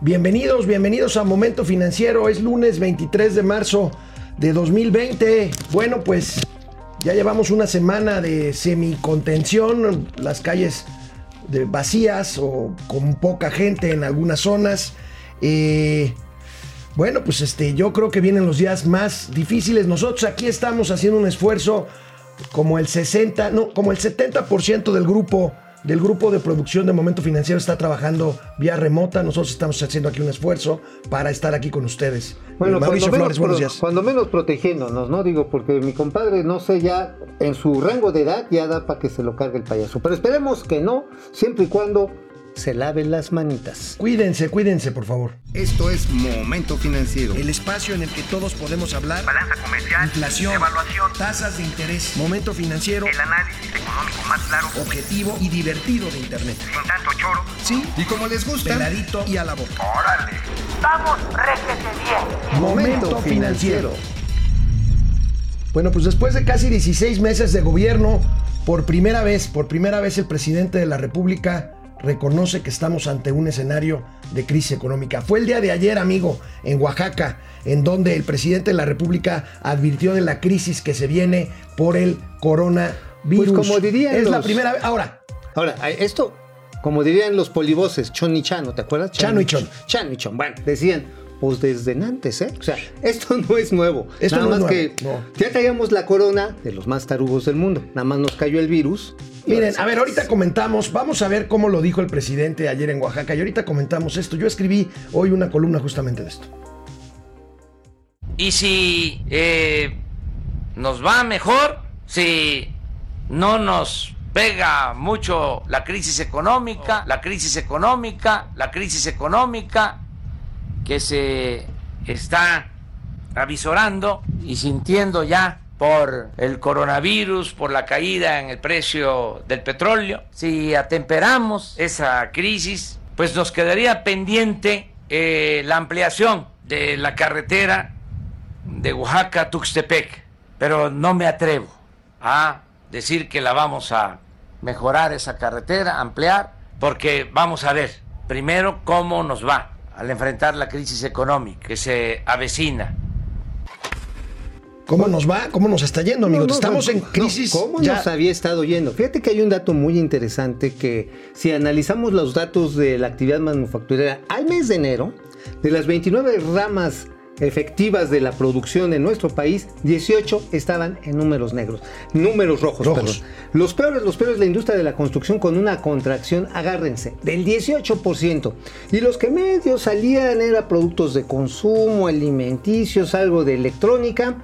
Bienvenidos, bienvenidos a Momento Financiero. Es lunes 23 de marzo de 2020. Bueno, pues ya llevamos una semana de semicontención, las calles de vacías o con poca gente en algunas zonas. Eh, bueno, pues este, yo creo que vienen los días más difíciles. Nosotros aquí estamos haciendo un esfuerzo como el 60, no, como el 70% del grupo del grupo de producción de Momento Financiero está trabajando vía remota. Nosotros estamos haciendo aquí un esfuerzo para estar aquí con ustedes. Bueno, Mauricio Flores, buenos días. Cuando menos protegiéndonos, ¿no? Digo, porque mi compadre, no sé, ya en su rango de edad ya da para que se lo cargue el payaso. Pero esperemos que no, siempre y cuando se laven las manitas. Cuídense, cuídense, por favor. Esto es Momento Financiero. El espacio en el que todos podemos hablar. Balanza comercial. Inflación. Evaluación. Tasas de interés. Momento Financiero. El análisis económico más claro. Objetivo y divertido de Internet. Sin tanto choro. Sí. Y como les gusta. Peladito y a la boca. Órale. Vamos, réjete bien. Momento Financiero. Bueno, pues después de casi 16 meses de gobierno, por primera vez, por primera vez el presidente de la República reconoce que estamos ante un escenario de crisis económica. Fue el día de ayer, amigo, en Oaxaca, en donde el presidente de la República advirtió de la crisis que se viene por el coronavirus. Pues como dirían Es la los- primera vez. Ahora, Ahora, esto, como dirían los polivoces, chon y chano, ¿te acuerdas? Chano y chon. Chano y chon. Bueno, decían, pues desde antes, ¿eh? O sea, esto no es nuevo. Esto Nada no es más nuevo, que no. ya traíamos la corona de los más tarugos del mundo. Nada más nos cayó el virus. Miren, a ver, ahorita comentamos, vamos a ver cómo lo dijo el presidente ayer en Oaxaca y ahorita comentamos esto. Yo escribí hoy una columna justamente de esto. Y si eh, nos va mejor, si no nos pega mucho la crisis económica, la crisis económica, la crisis económica que se está avisorando y sintiendo ya por el coronavirus, por la caída en el precio del petróleo. Si atemperamos esa crisis, pues nos quedaría pendiente eh, la ampliación de la carretera de Oaxaca a Tuxtepec, pero no me atrevo a decir que la vamos a mejorar esa carretera, ampliar, porque vamos a ver primero cómo nos va al enfrentar la crisis económica que se avecina. ¿Cómo nos va? ¿Cómo nos está yendo, amigo? No, no, Estamos no, en no, crisis. ¿Cómo ya- nos había estado yendo? Fíjate que hay un dato muy interesante que si analizamos los datos de la actividad manufacturera al mes de enero, de las 29 ramas efectivas de la producción en nuestro país, 18 estaban en números negros, números rojos, Rojos. perdón. Los peores, los peores, la industria de la construcción con una contracción, agárrense, del 18%. Y los que medio salían eran productos de consumo, alimenticios, algo de electrónica.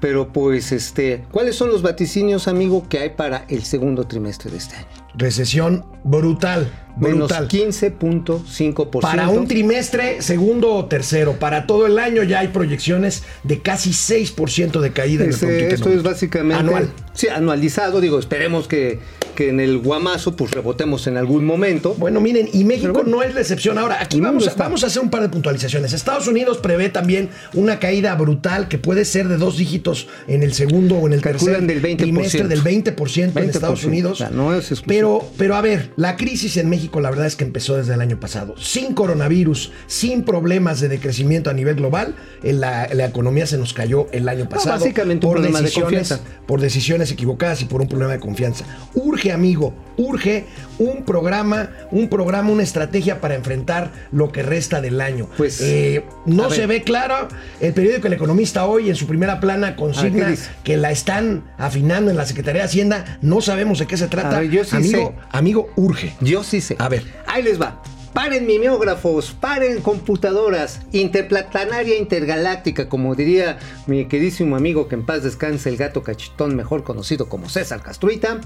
Pero pues, este, ¿cuáles son los vaticinios, amigo, que hay para el segundo trimestre de este año? Recesión brutal, Menos brutal. 15.5%. Para un trimestre, segundo o tercero. Para todo el año ya hay proyecciones de casi 6% de caída en el Producto esto es básicamente Anual. Sí, anualizado. Digo, esperemos que, que en el guamazo pues rebotemos en algún momento. Bueno, miren, y México bueno. no es la excepción. Ahora, aquí vamos a, vamos a hacer un par de puntualizaciones. Estados Unidos prevé también una caída brutal que puede ser de dos dígitos en el segundo o en el Calculan tercer del 20%. trimestre del 20%, en 20%, Estados Unidos. o sea, no es exclusivo. pero, pero a ver, la crisis en México la verdad es que empezó desde el año pasado. Sin coronavirus, sin problemas de decrecimiento a nivel global, la, la economía se nos cayó el año pasado. básicamente un problema de confianza. por decisiones equivocadas y por un problema de confianza. Urge, amigo, urge un programa, un programa, una estrategia para enfrentar lo que resta del año. Pues, Eh, no se ver. ve claro. El periódico El Economista hoy en su primera plana ver, consigna ¿qué dice? que la están afinando en la Secretaría de Hacienda. No sabemos de qué se trata. Ver, yo sí amigo, sé. amigo, urge. Yo sí sé. A ver. Ahí les va. Paren mimeógrafos, paren computadoras, interplatanaria intergaláctica, como diría mi queridísimo amigo que en paz descanse el gato cachetón, mejor conocido como César Castruita.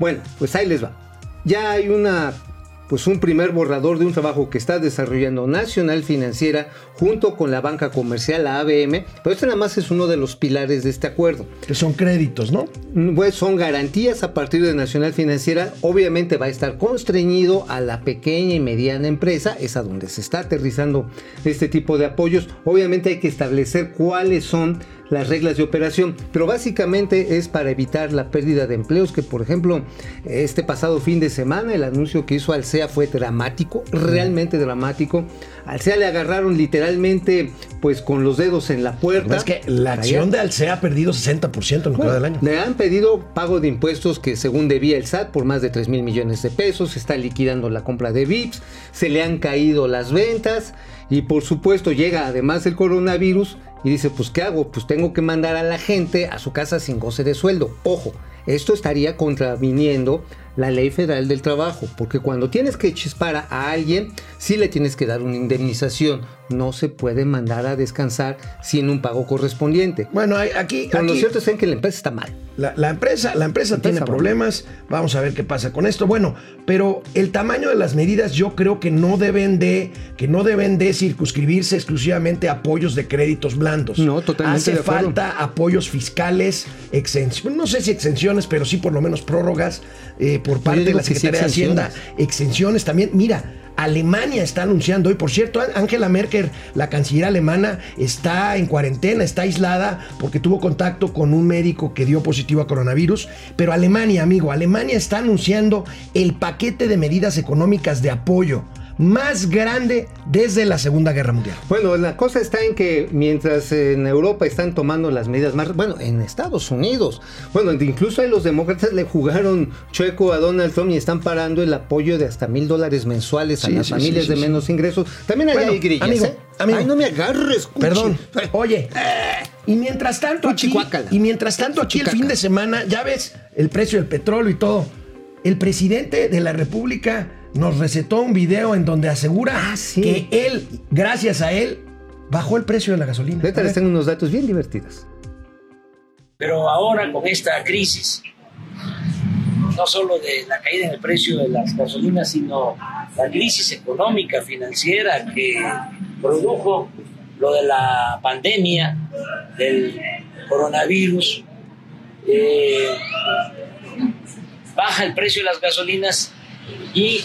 Bueno, pues ahí les va. Ya hay una pues un primer borrador de un trabajo que está desarrollando Nacional Financiera junto con la banca comercial, la ABM, pero este nada más es uno de los pilares de este acuerdo. Que son créditos, ¿no? Pues son garantías a partir de Nacional Financiera. Obviamente va a estar constreñido a la pequeña y mediana empresa, es a donde se está aterrizando este tipo de apoyos. Obviamente hay que establecer cuáles son las reglas de operación, pero básicamente es para evitar la pérdida de empleos, que por ejemplo, este pasado fin de semana el anuncio que hizo Alsea fue dramático, realmente dramático. Alsea le agarraron literalmente pues con los dedos en la puerta. Es que la acción de Alsea ha perdido 60% en lo que va del año. Le han pedido pago de impuestos que según debía el SAT por más de 3 mil millones de pesos, se está liquidando la compra de VIPs, se le han caído las ventas y por supuesto llega además el coronavirus y dice, pues ¿qué hago? Pues tengo que mandar a la gente a su casa sin goce de sueldo. Ojo, esto estaría contraviniendo la ley federal del trabajo, porque cuando tienes que chispar a alguien, sí le tienes que dar una indemnización. No se puede mandar a descansar sin un pago correspondiente. Bueno, aquí, Pero lo aquí cierto es que la empresa está mal. la, la empresa, la empresa tiene Empresa, problemas. Vamos a ver qué pasa con esto. Bueno, pero el tamaño de las medidas yo creo que no deben de que no deben de circunscribirse exclusivamente a apoyos de créditos blandos. No, totalmente Hace de acuerdo. falta apoyos fiscales, exenciones, no sé si exenciones, pero sí por lo menos prórrogas eh, por parte de la Secretaría de Hacienda, exenciones. exenciones también. Mira, Alemania está anunciando hoy, por cierto, Angela Merkel, la canciller alemana, está en cuarentena, está aislada porque tuvo contacto con un médico que dio positivo a coronavirus. Pero Alemania, amigo, Alemania está anunciando el paquete de medidas económicas de apoyo más grande desde la Segunda Guerra Mundial. Bueno, la cosa está en que mientras en Europa están tomando las medidas más, bueno, en Estados Unidos, bueno, incluso ahí los demócratas le jugaron chueco a Donald Trump y están parando el apoyo de hasta mil dólares mensuales a Sí, las sí, familias sí, de menos ingresos. También allá Bueno, hay grillas, amigo, ¿eh? amigo. Ay, no me agarres, cuchi. Perdón. Oye, y mientras tanto aquí, y mientras tanto aquí el fin de semana, ya ves el precio del petróleo y todo. El presidente de la República nos recetó un video en donde asegura Ah, sí. que él, gracias a él, bajó el precio de la gasolina. Ahorita les tengo unos datos bien divertidos. Pero ahora con esta crisis, no solo de la caída en el precio de las gasolinas, sino la crisis económica, financiera que produjo lo de la pandemia del coronavirus, eh, baja el precio de las gasolinas y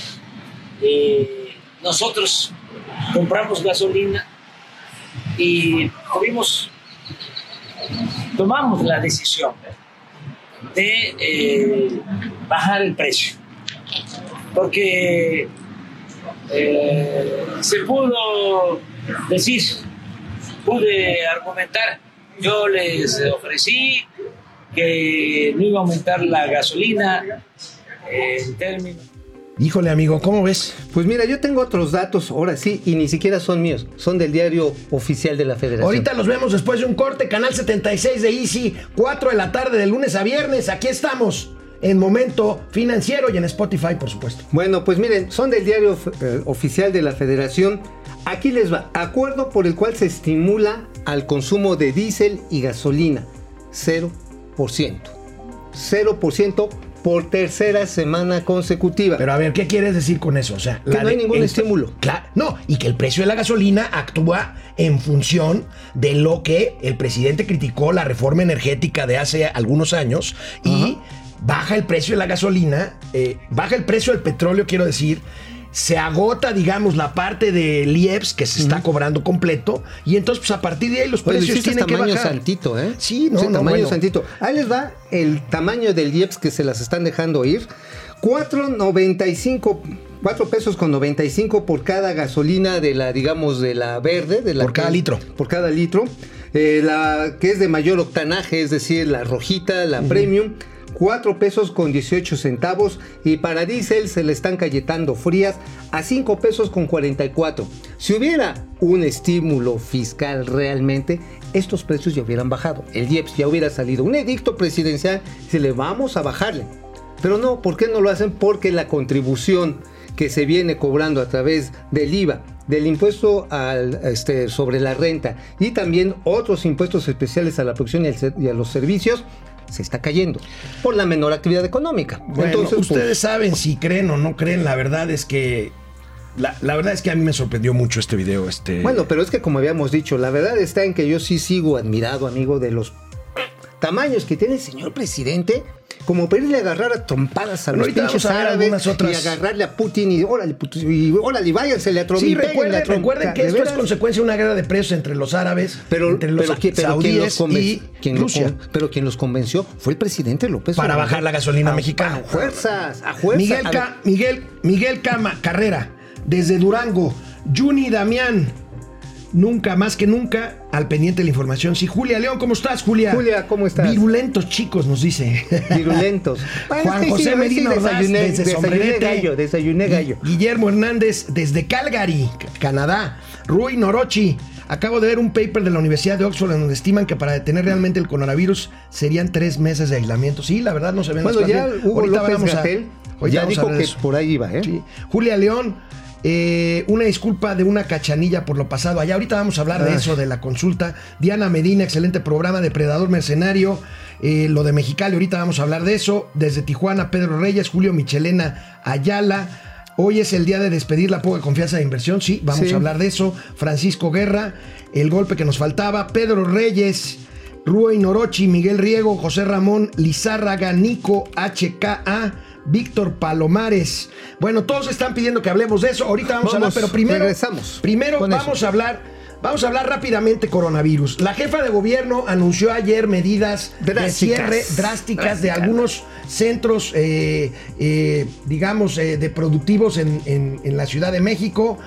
eh, nosotros compramos gasolina y tomamos la decisión de eh, bajar el precio, porque eh, se pudo decir, pude argumentar, yo les ofrecí que no iba a aumentar la gasolina en términos... Híjole, amigo, ¿cómo ves? Pues mira, yo tengo otros datos, ahora sí, y ni siquiera son míos, son del diario oficial de la Federación. Ahorita los vemos después de un corte, canal 76 de Easy, 4 de la tarde de lunes a viernes. Aquí estamos en Momento Financiero y en Spotify, por supuesto. Bueno, pues miren, son del diario eh, oficial de la Federación. Aquí les va. Acuerdo por el cual se estimula al consumo de diésel y gasolina. 0%. 0% por tercera semana consecutiva. Pero a ver, ¿qué quieres decir con eso? O sea, Que no hay ningún estímulo. Claro, no, y que el precio de la gasolina actúa en función de lo que el presidente criticó la reforma energética de hace algunos años y baja el precio de la gasolina, eh, baja el precio del petróleo, quiero decir. Se agota, digamos, la parte del IEPS que se está cobrando completo. Y entonces, pues a partir de ahí, los Oye, precios tienen que tamaño bajar. santito, ¿eh? Sí, no, Sí, no, tamaño bueno. santito. Ahí les va el tamaño del IEPS que se las están dejando ir. 4.95 4 pesos con 95 por cada gasolina de la, digamos, de la verde. De la Por cada litro. Por cada litro. Eh, la que es de mayor octanaje, es decir, la rojita, la premium. 4 pesos con 18 centavos y para diésel se le están cayetando frías a 5 pesos con 44. Si hubiera un estímulo fiscal realmente, estos precios ya hubieran bajado. El IEPS ya hubiera salido un edicto presidencial si le vamos a bajarle. Pero no, ¿por qué no lo hacen? Porque la contribución que se viene cobrando a través del IVA, del impuesto este, sobre la renta y también otros impuestos especiales a la producción y a los servicios, se está cayendo por la menor actividad económica. Bueno, Entonces, pues, ustedes saben si creen o no creen. La verdad es que. La, la verdad es que a mí me sorprendió mucho este video. Este, Bueno, pero es que como habíamos dicho, la verdad está en que yo sí sigo admirado, amigo, de los tamaños que tiene el señor presidente. Como para irle a agarrar a trompadas a los ahorita pinches a árabes otras- y agarrarle a Putin y órale, Putin, y órale, váyanse a Trump Sí, y péguenle a recuerden, que ¿De esto es consecuencia de una guerra de precios entre los árabes, Pero, entre los pero, ¿quién- pero quien los y quien Rusia. pero quien los convenció fue el presidente López Para Obrador. bajar la gasolina A- mexicana. A fuerzas, a fuerzas. Miguel, A Miguel, Miguel Cama, Carrera, desde Durango. Juni Damián, nunca, más que nunca, al pendiente de la información. Sí, Julia León, ¿cómo estás, Julia? Julia, ¿cómo estás? Virulentos chicos, nos dice. Virulentos. Juan sí, José sí, Medina sí, desayuné, desde desayuné Sombrerete. gallo, desayuné gallo. Gui- Guillermo Hernández, desde Calgary, Canadá. Rui Norochi. Acabo de ver un paper de la Universidad de Oxford en donde estiman que para detener realmente el coronavirus serían tres meses de aislamiento. Sí, la verdad no se ven Bueno, las ya. Hugo Ahorita López vamos a- ya dijo que por ahí iba, ¿eh? Sí. Julia León, eh, una disculpa de una cachanilla por lo pasado. Allá ahorita vamos a hablar de eso, de la consulta. Diana Medina, excelente programa, Depredador Mercenario. eh, lo de Mexicali, ahorita vamos a hablar de eso. Desde Tijuana, Pedro Reyes, Julio Michelena Ayala. Hoy es el día de despedir la poca confianza de inversión. Sí, vamos Sí. a hablar de eso. Francisco Guerra, el golpe que nos faltaba. Pedro Reyes. Rui Norochi, Miguel Riego, José Ramón Lizárraga, Nico HKA, Víctor Palomares. Bueno, todos están pidiendo que hablemos de eso. Ahorita vamos, a hablar, pero primero, regresamos primero vamos eso. a hablar. Vamos a hablar rápidamente coronavirus. La jefa de gobierno anunció ayer medidas de cierre drásticas de algunos centros, eh, eh, digamos, eh, de productivos en, en- en la Ciudad de México,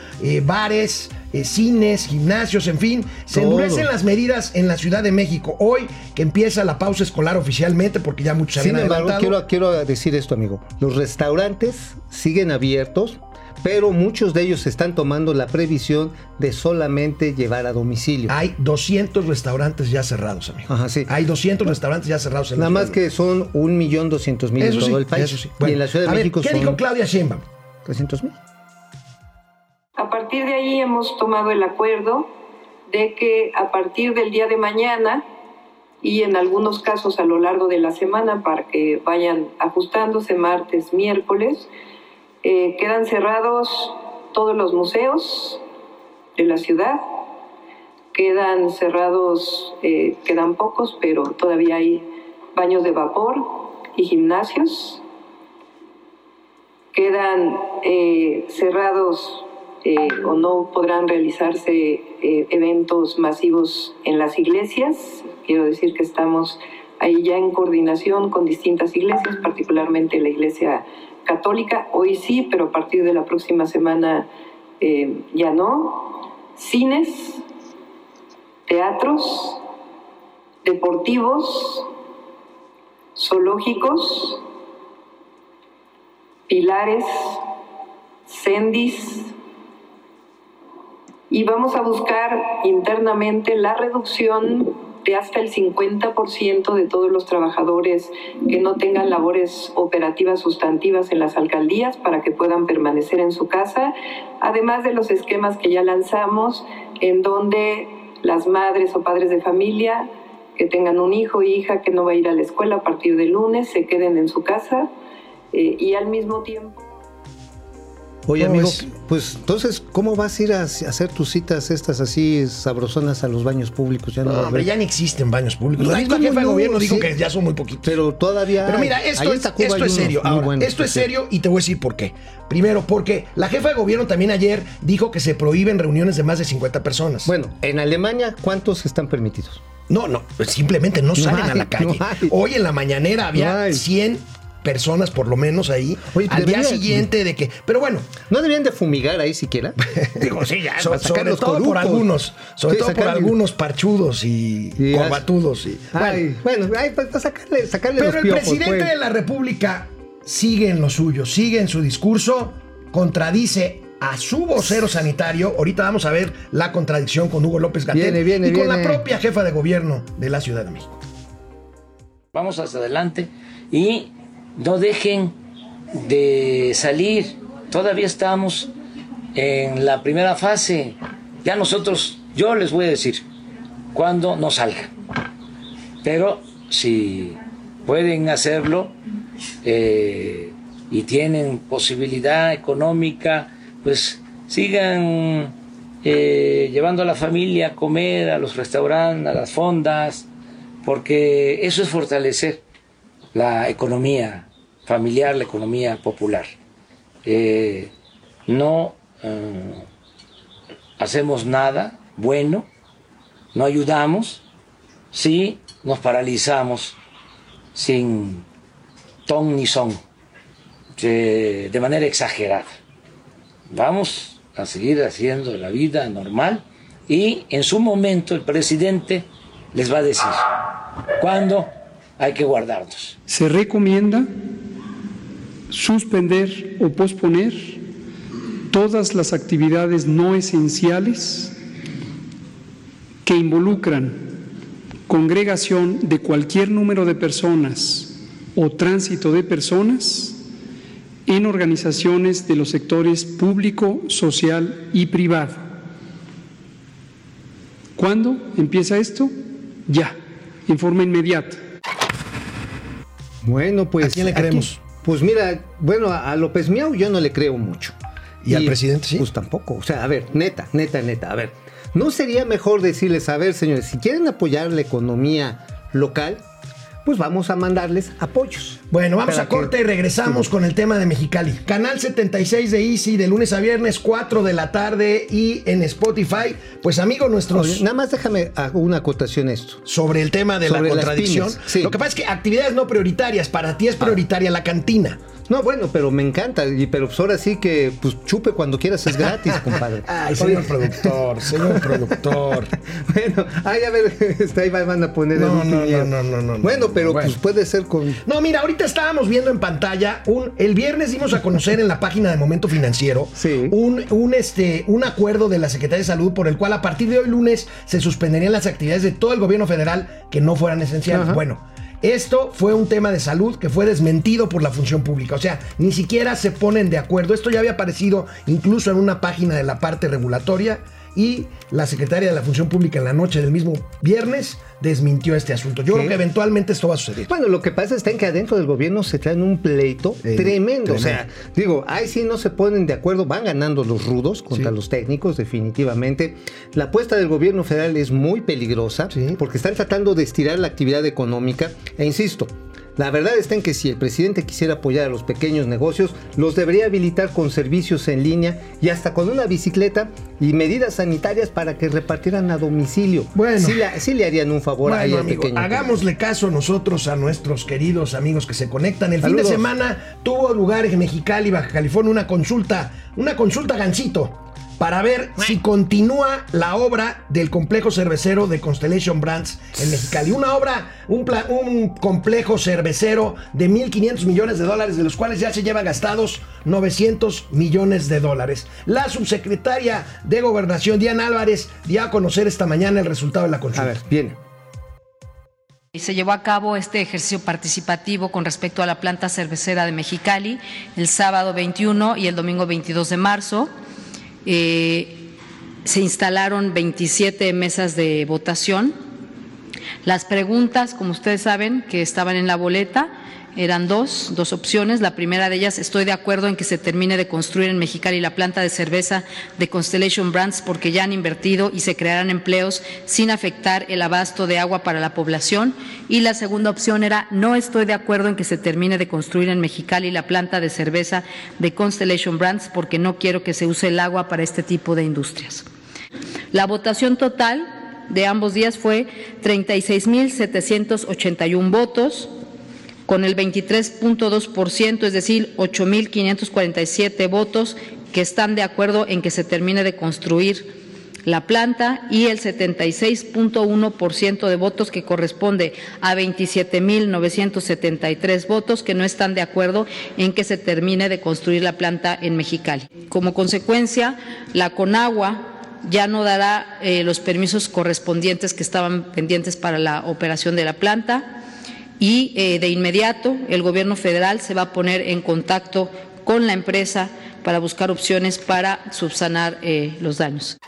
bares, eh, cines, gimnasios, en fin. Se Todo. endurecen las medidas en la Ciudad de México. Hoy que empieza la pausa escolar oficialmente, porque ya muchos se Sin habían embargo, quiero, quiero decir esto, amigo. Los restaurantes siguen abiertos, pero muchos de ellos están tomando la previsión de solamente llevar a domicilio. Hay 200 restaurantes ya cerrados, amigo. Ajá, sí. Hay 200 restaurantes ya cerrados en la Nada Ciudad más de que son un millón doscientos mil en Eso todo sí, el país. eso sí. y Bueno, en la Ciudad de a ver, México ¿Qué son dijo Claudia Sheinbaum? 300 mil. A partir de ahí hemos tomado el acuerdo de que a partir del día de mañana y en algunos casos a lo largo de la semana para que vayan ajustándose martes, miércoles, eh, quedan cerrados todos los museos de la ciudad, quedan cerrados, eh, quedan pocos, pero todavía hay baños de vapor y gimnasios quedan eh, cerrados eh, o no podrán realizarse eh, eventos masivos en las iglesias. Quiero decir que estamos ahí ya en coordinación con distintas iglesias, particularmente la iglesia católica. Hoy sí, pero a partir de la próxima semana eh, ya no. Cines, teatros, deportivos, zoológicos, pilares, sendis, y vamos a buscar internamente la reducción de hasta el 50% de todos los trabajadores que no tengan labores operativas sustantivas en las alcaldías para que puedan permanecer en su casa, además de los esquemas que ya lanzamos en donde las madres o padres de familia que tengan un hijo o hija que no va a ir a la escuela a partir del lunes se queden en su casa eh, y al mismo tiempo Oye, ¿Cómo amigo, pues entonces, ¿cómo vas a ir a hacer tus citas estas así sabrosonas a los baños públicos? Ya no, No, hombre, ya ni existen baños públicos. La Ay, misma ¿cómo jefa de no? gobierno dijo Sí. que ya son muy poquitos. Pero todavía. Pero mira, esto, es, esto serio. Ahora, esto es serio y te voy a decir por qué. Primero, porque la jefa de gobierno también ayer dijo que se prohíben reuniones de más de 50 personas. Bueno, en Alemania, ¿cuántos están permitidos? No, no, simplemente no, salen a la calle. no. Hoy en la mañanera había No hay. 100 personas por lo menos ahí. Oye, al día siguiente de que... Pero bueno, ¿No deberían de fumigar ahí siquiera? Digo, sí, ya, so- para sacar sobre los todo por algunos, sobre Sí, todo por algunos parchudos y Sí, corbatudos. Y, Ay, bueno, ay, para, para sacarle, sacarle Pero los el piojos, presidente pues. de la República sigue en lo suyo, sigue en su discurso, contradice a su vocero sanitario. Ahorita vamos a ver la contradicción con Hugo López viene, y con la propia jefa de gobierno de la Ciudad de México. Vamos hacia adelante y no dejen de salir. Todavía estamos en la primera fase. Ya nosotros, yo les voy a decir cuándo no salgan. Pero si pueden hacerlo eh, y tienen posibilidad económica, pues sigan eh, llevando a la familia a comer, a los restaurantes, a las fondas, porque eso es fortalecer la economía familiar, la economía popular. Eh, no eh, hacemos nada bueno, no ayudamos si nos paralizamos sin ton ni son, de, de manera exagerada. Vamos a seguir haciendo la vida normal y en su momento el presidente les va a decir cuándo hay que guardarnos. Se recomienda suspender o posponer todas las actividades no esenciales que involucran congregación de cualquier número de personas o tránsito de personas en organizaciones de los sectores público, social y privado. ¿Cuándo empieza esto? Ya, en forma inmediata. Bueno, pues. ¿A quién le creemos? Pues mira, bueno, a a López Miau yo no le creo mucho. ¿Y al presidente sí? Pues tampoco. O sea, a ver, neta, neta, neta. A ver, ¿no sería mejor decirles, a ver, señores, si quieren apoyar la economía local, pues vamos a mandarles apoyos? Bueno, vamos a corte y regresamos con el tema de Mexicali. Canal 76 de Easy de lunes a viernes, 4 de la tarde y en Spotify. Pues amigos nuestros... Oye, nada más déjame una acotación esto. sobre el tema de Sobre la contradicción. sí. Lo que pasa es que actividades no prioritarias, para ti es prioritaria la cantina. No, bueno, pero me encanta. Y, pero pues ahora sí que pues chupe cuando quieras es gratis, compadre. Ay, señor Oye, productor, señor productor. Bueno, ay, a ver, está ahí van a poner No, el no, no, no, no, no, Bueno, no, pero bueno. pues puede ser con. No, mira, ahorita estábamos viendo en pantalla un. El viernes dimos a conocer en la página de Momento Financiero Sí. un, un, este, un acuerdo de la Secretaría de Salud por el cual a partir de hoy lunes se suspenderían las actividades de todo el gobierno federal que no fueran esenciales. Ajá. Bueno. Esto fue un tema de salud que fue desmentido por la función pública. O sea, ni siquiera se ponen de acuerdo. Esto ya había aparecido incluso en una página de la parte regulatoria y la secretaria de la función pública en la noche del mismo viernes desmintió este asunto. Yo ¿Qué? creo que eventualmente esto va a suceder. Bueno, lo que pasa está en que adentro del gobierno se traen un pleito Eh, tremendo. O sea, digo, ahí sí no se ponen de acuerdo, van ganando los rudos contra Sí. los técnicos, definitivamente. La apuesta del gobierno federal es muy peligrosa Sí. porque están tratando de estirar la actividad económica. E insisto, la verdad está en que si el presidente quisiera apoyar a los pequeños negocios, los debería habilitar con servicios en línea y hasta con una bicicleta y medidas sanitarias para que repartieran a domicilio. Bueno. sí, la- sí le harían un favor ahí Bueno, al amigo, pequeño. hagámosle caso nosotros a nuestros queridos amigos que se conectan. El fin de semana tuvo lugar en Mexicali, Baja California, una consulta, una consulta gancito para ver si continúa la obra del complejo cervecero de Constellation Brands en Mexicali. Una obra, un, pla- un complejo cervecero de 1.500 millones de dólares, de los cuales ya se lleva gastados 900 millones de dólares. La subsecretaria de Gobernación, Diana Álvarez, dio a conocer esta mañana el resultado de la consulta. A ver, viene. Y Se llevó a cabo este ejercicio participativo con respecto a la planta cervecera de Mexicali el sábado 21 y el domingo 22 de marzo. Eh, se instalaron 27 mesas de votación. Las preguntas, como ustedes saben, que estaban en la boleta, eran dos, dos opciones. La primera de ellas, estoy de acuerdo en que se termine de construir en Mexicali la planta de cerveza de Constellation Brands porque ya han invertido y se crearán empleos sin afectar el abasto de agua para la población. Y la segunda opción era, no estoy de acuerdo en que se termine de construir en Mexicali la planta de cerveza de Constellation Brands porque no quiero que se use el agua para este tipo de industrias. La votación total de ambos días fue 36.781 votos, con el 23.2%, es decir, 8.547 votos que están de acuerdo en que se termine de construir la planta y el 76.1% de votos que corresponde a 27.973 votos que no están de acuerdo en que se termine de construir la planta en Mexicali. Como consecuencia, la Conagua ya no dará eh, los permisos correspondientes que estaban pendientes para la operación de la planta y eh, de inmediato el gobierno federal se va a poner en contacto con la empresa para buscar opciones para subsanar eh, los daños.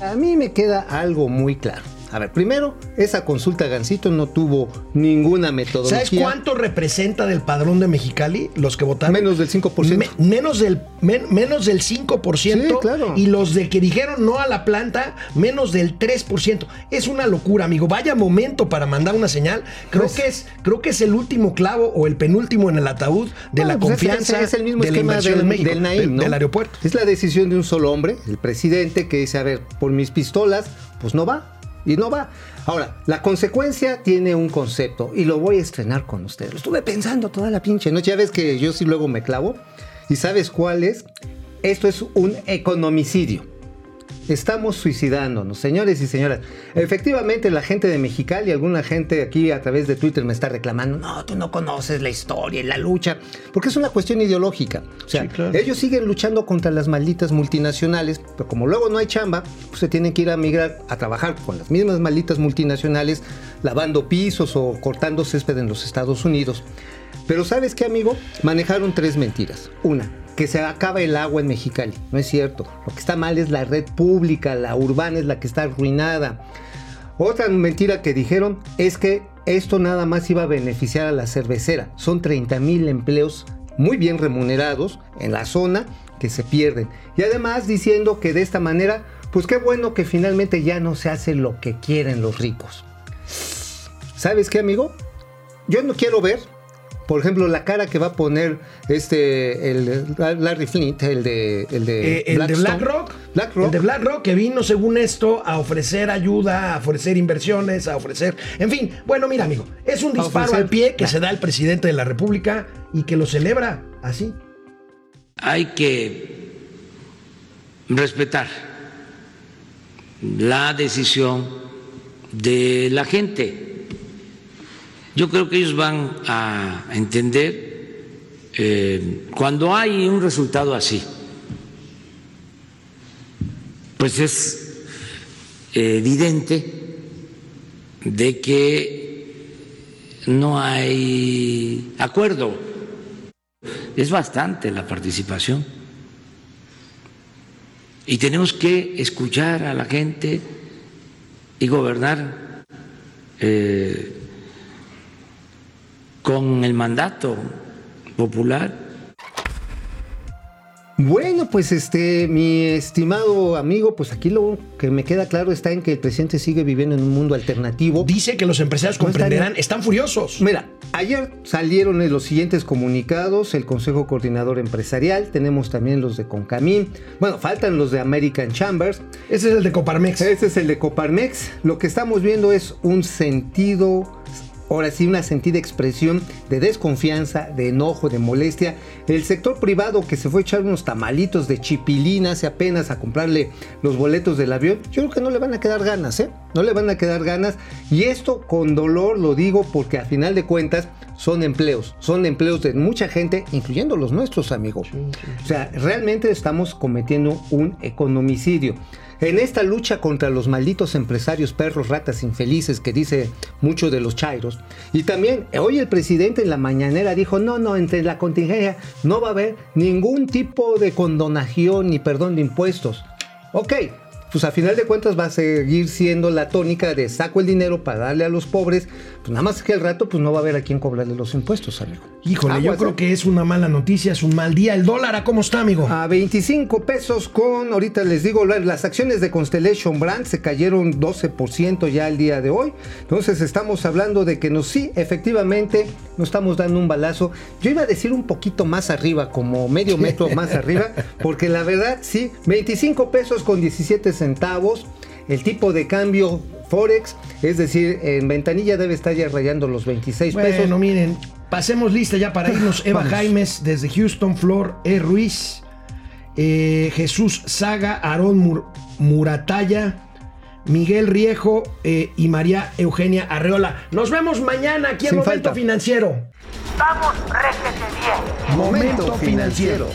A mí me queda algo muy claro. A ver, primero, esa consulta Gancito no tuvo ninguna metodología. ¿Sabes cuánto representa del padrón de Mexicali los que votaron? Menos del 5%. Me- menos, del, men- menos del 5%. Sí, claro. Y los de que dijeron no a la planta, menos del 3%. Es una locura, amigo. Vaya momento para mandar una señal. Creo, Pues- que, es, creo que es el último clavo o el penúltimo en el ataúd de No, la pues es- confianza es, es el mismo de esquema del, en México, del Naim, del- ¿no? del aeropuerto. Es la decisión de un solo hombre, el presidente, que dice, a ver, por mis pistolas, pues no va. Y no va. Ahora, la consecuencia tiene un concepto y lo voy a estrenar con ustedes. Lo estuve pensando toda la pinche noche. Ya ves que yo sí luego me clavo. ¿Y sabes cuál es? Esto es un economicidio. Estamos suicidándonos, señores y señoras. Efectivamente, la gente de Mexicali, alguna gente aquí a través de Twitter me está reclamando, no, tú no conoces la historia y la lucha, porque es una cuestión ideológica. O sea, Sí, claro. ellos siguen luchando contra las malditas multinacionales, pero como luego no hay chamba, pues se tienen que ir a migrar a trabajar con las mismas malditas multinacionales, lavando pisos o cortando césped en los Estados Unidos. Pero ¿sabes qué, amigo? Manejaron tres mentiras. Una, que se acaba el agua en Mexicali. No es cierto. Lo que está mal es la red pública, la urbana es la que está arruinada. Otra mentira que dijeron es que esto nada más iba a beneficiar a la cervecera. Son 30 mil empleos muy bien remunerados en la zona que se pierden. Y además diciendo que de esta manera, pues qué bueno que finalmente ya no se hace lo que quieren los ricos. ¿Sabes qué, amigo? Yo no quiero ver, por ejemplo, la cara que va a poner este el Larry Flint, el de el de, Eh, el de Blackstone. BlackRock. BlackRock. El de BlackRock que vino, según esto, a ofrecer ayuda, a ofrecer inversiones, a ofrecer. En fin, bueno, mira, amigo, es un disparo ofrecer- al pie que se da el presidente de la República y que lo celebra así. hay que respetar la decisión de la gente. Yo creo que ellos van a entender eh, cuando hay un resultado así, pues es evidente de que no hay acuerdo. Es bastante la participación. Y tenemos que escuchar a la gente y gobernar eh, con el mandato popular. Bueno, pues este, mi estimado amigo, pues aquí lo que me queda claro está en que el presidente sigue viviendo en un mundo alternativo. Dice que los empresarios No están- comprenderán, están furiosos. Mira, ayer salieron los siguientes comunicados, el Consejo Coordinador Empresarial, tenemos también los de Concamín, bueno, faltan los de American Chambers, Ese es el de Coparmex. este es el de Coparmex, lo que estamos viendo es un sentido, ahora sí, una sentida expresión de desconfianza, de enojo, de molestia. El sector privado que se fue a echar unos tamalitos de chipilín hace apenas a comprarle los boletos del avión, yo creo que no le van a quedar ganas, ¿eh? No le van a quedar ganas. Y esto con dolor lo digo porque a final de cuentas son empleos, son empleos de mucha gente, incluyendo los nuestros amigos. O sea, realmente estamos cometiendo un economicidio. En esta lucha contra los malditos empresarios perros ratas infelices que dice mucho de los chairos. Y también hoy el presidente en la mañanera dijo, no, no, entre la contingencia no va a haber ningún tipo de condonación ni perdón de impuestos. Ok, pues a final de cuentas va a seguir siendo la tónica de saco el dinero para darle a los pobres. Pues nada más que al rato pues no va a haber a quién cobrarle los impuestos, amigo. Híjole, yo creo ¿eh? que es una mala noticia, es un mal día. El dólar, ¿a ¿cómo está, amigo? A 25 pesos con, ahorita les digo, la- las acciones de Constellation Brand se cayeron 12% ya el día de hoy. Entonces estamos hablando de que nos sí, efectivamente, nos estamos dando un balazo. Yo iba a decir un poquito más arriba, como medio metro más arriba, porque la verdad sí, 25 pesos con 17 centavos. El tipo de cambio Forex, es decir, en ventanilla debe estar ya rayando los 26 pesos. Bueno, miren, pasemos lista ya para irnos. Eva Vamos. Jaimes desde Houston, Flor E. Ruiz, eh, Jesús Saga, Aarón Mur- Murataya, Miguel Riejo eh, y María Eugenia Arreola. Nos vemos mañana aquí en Sin Momento falta. Financiero. Vamos, réjete bien. Momento Financiero.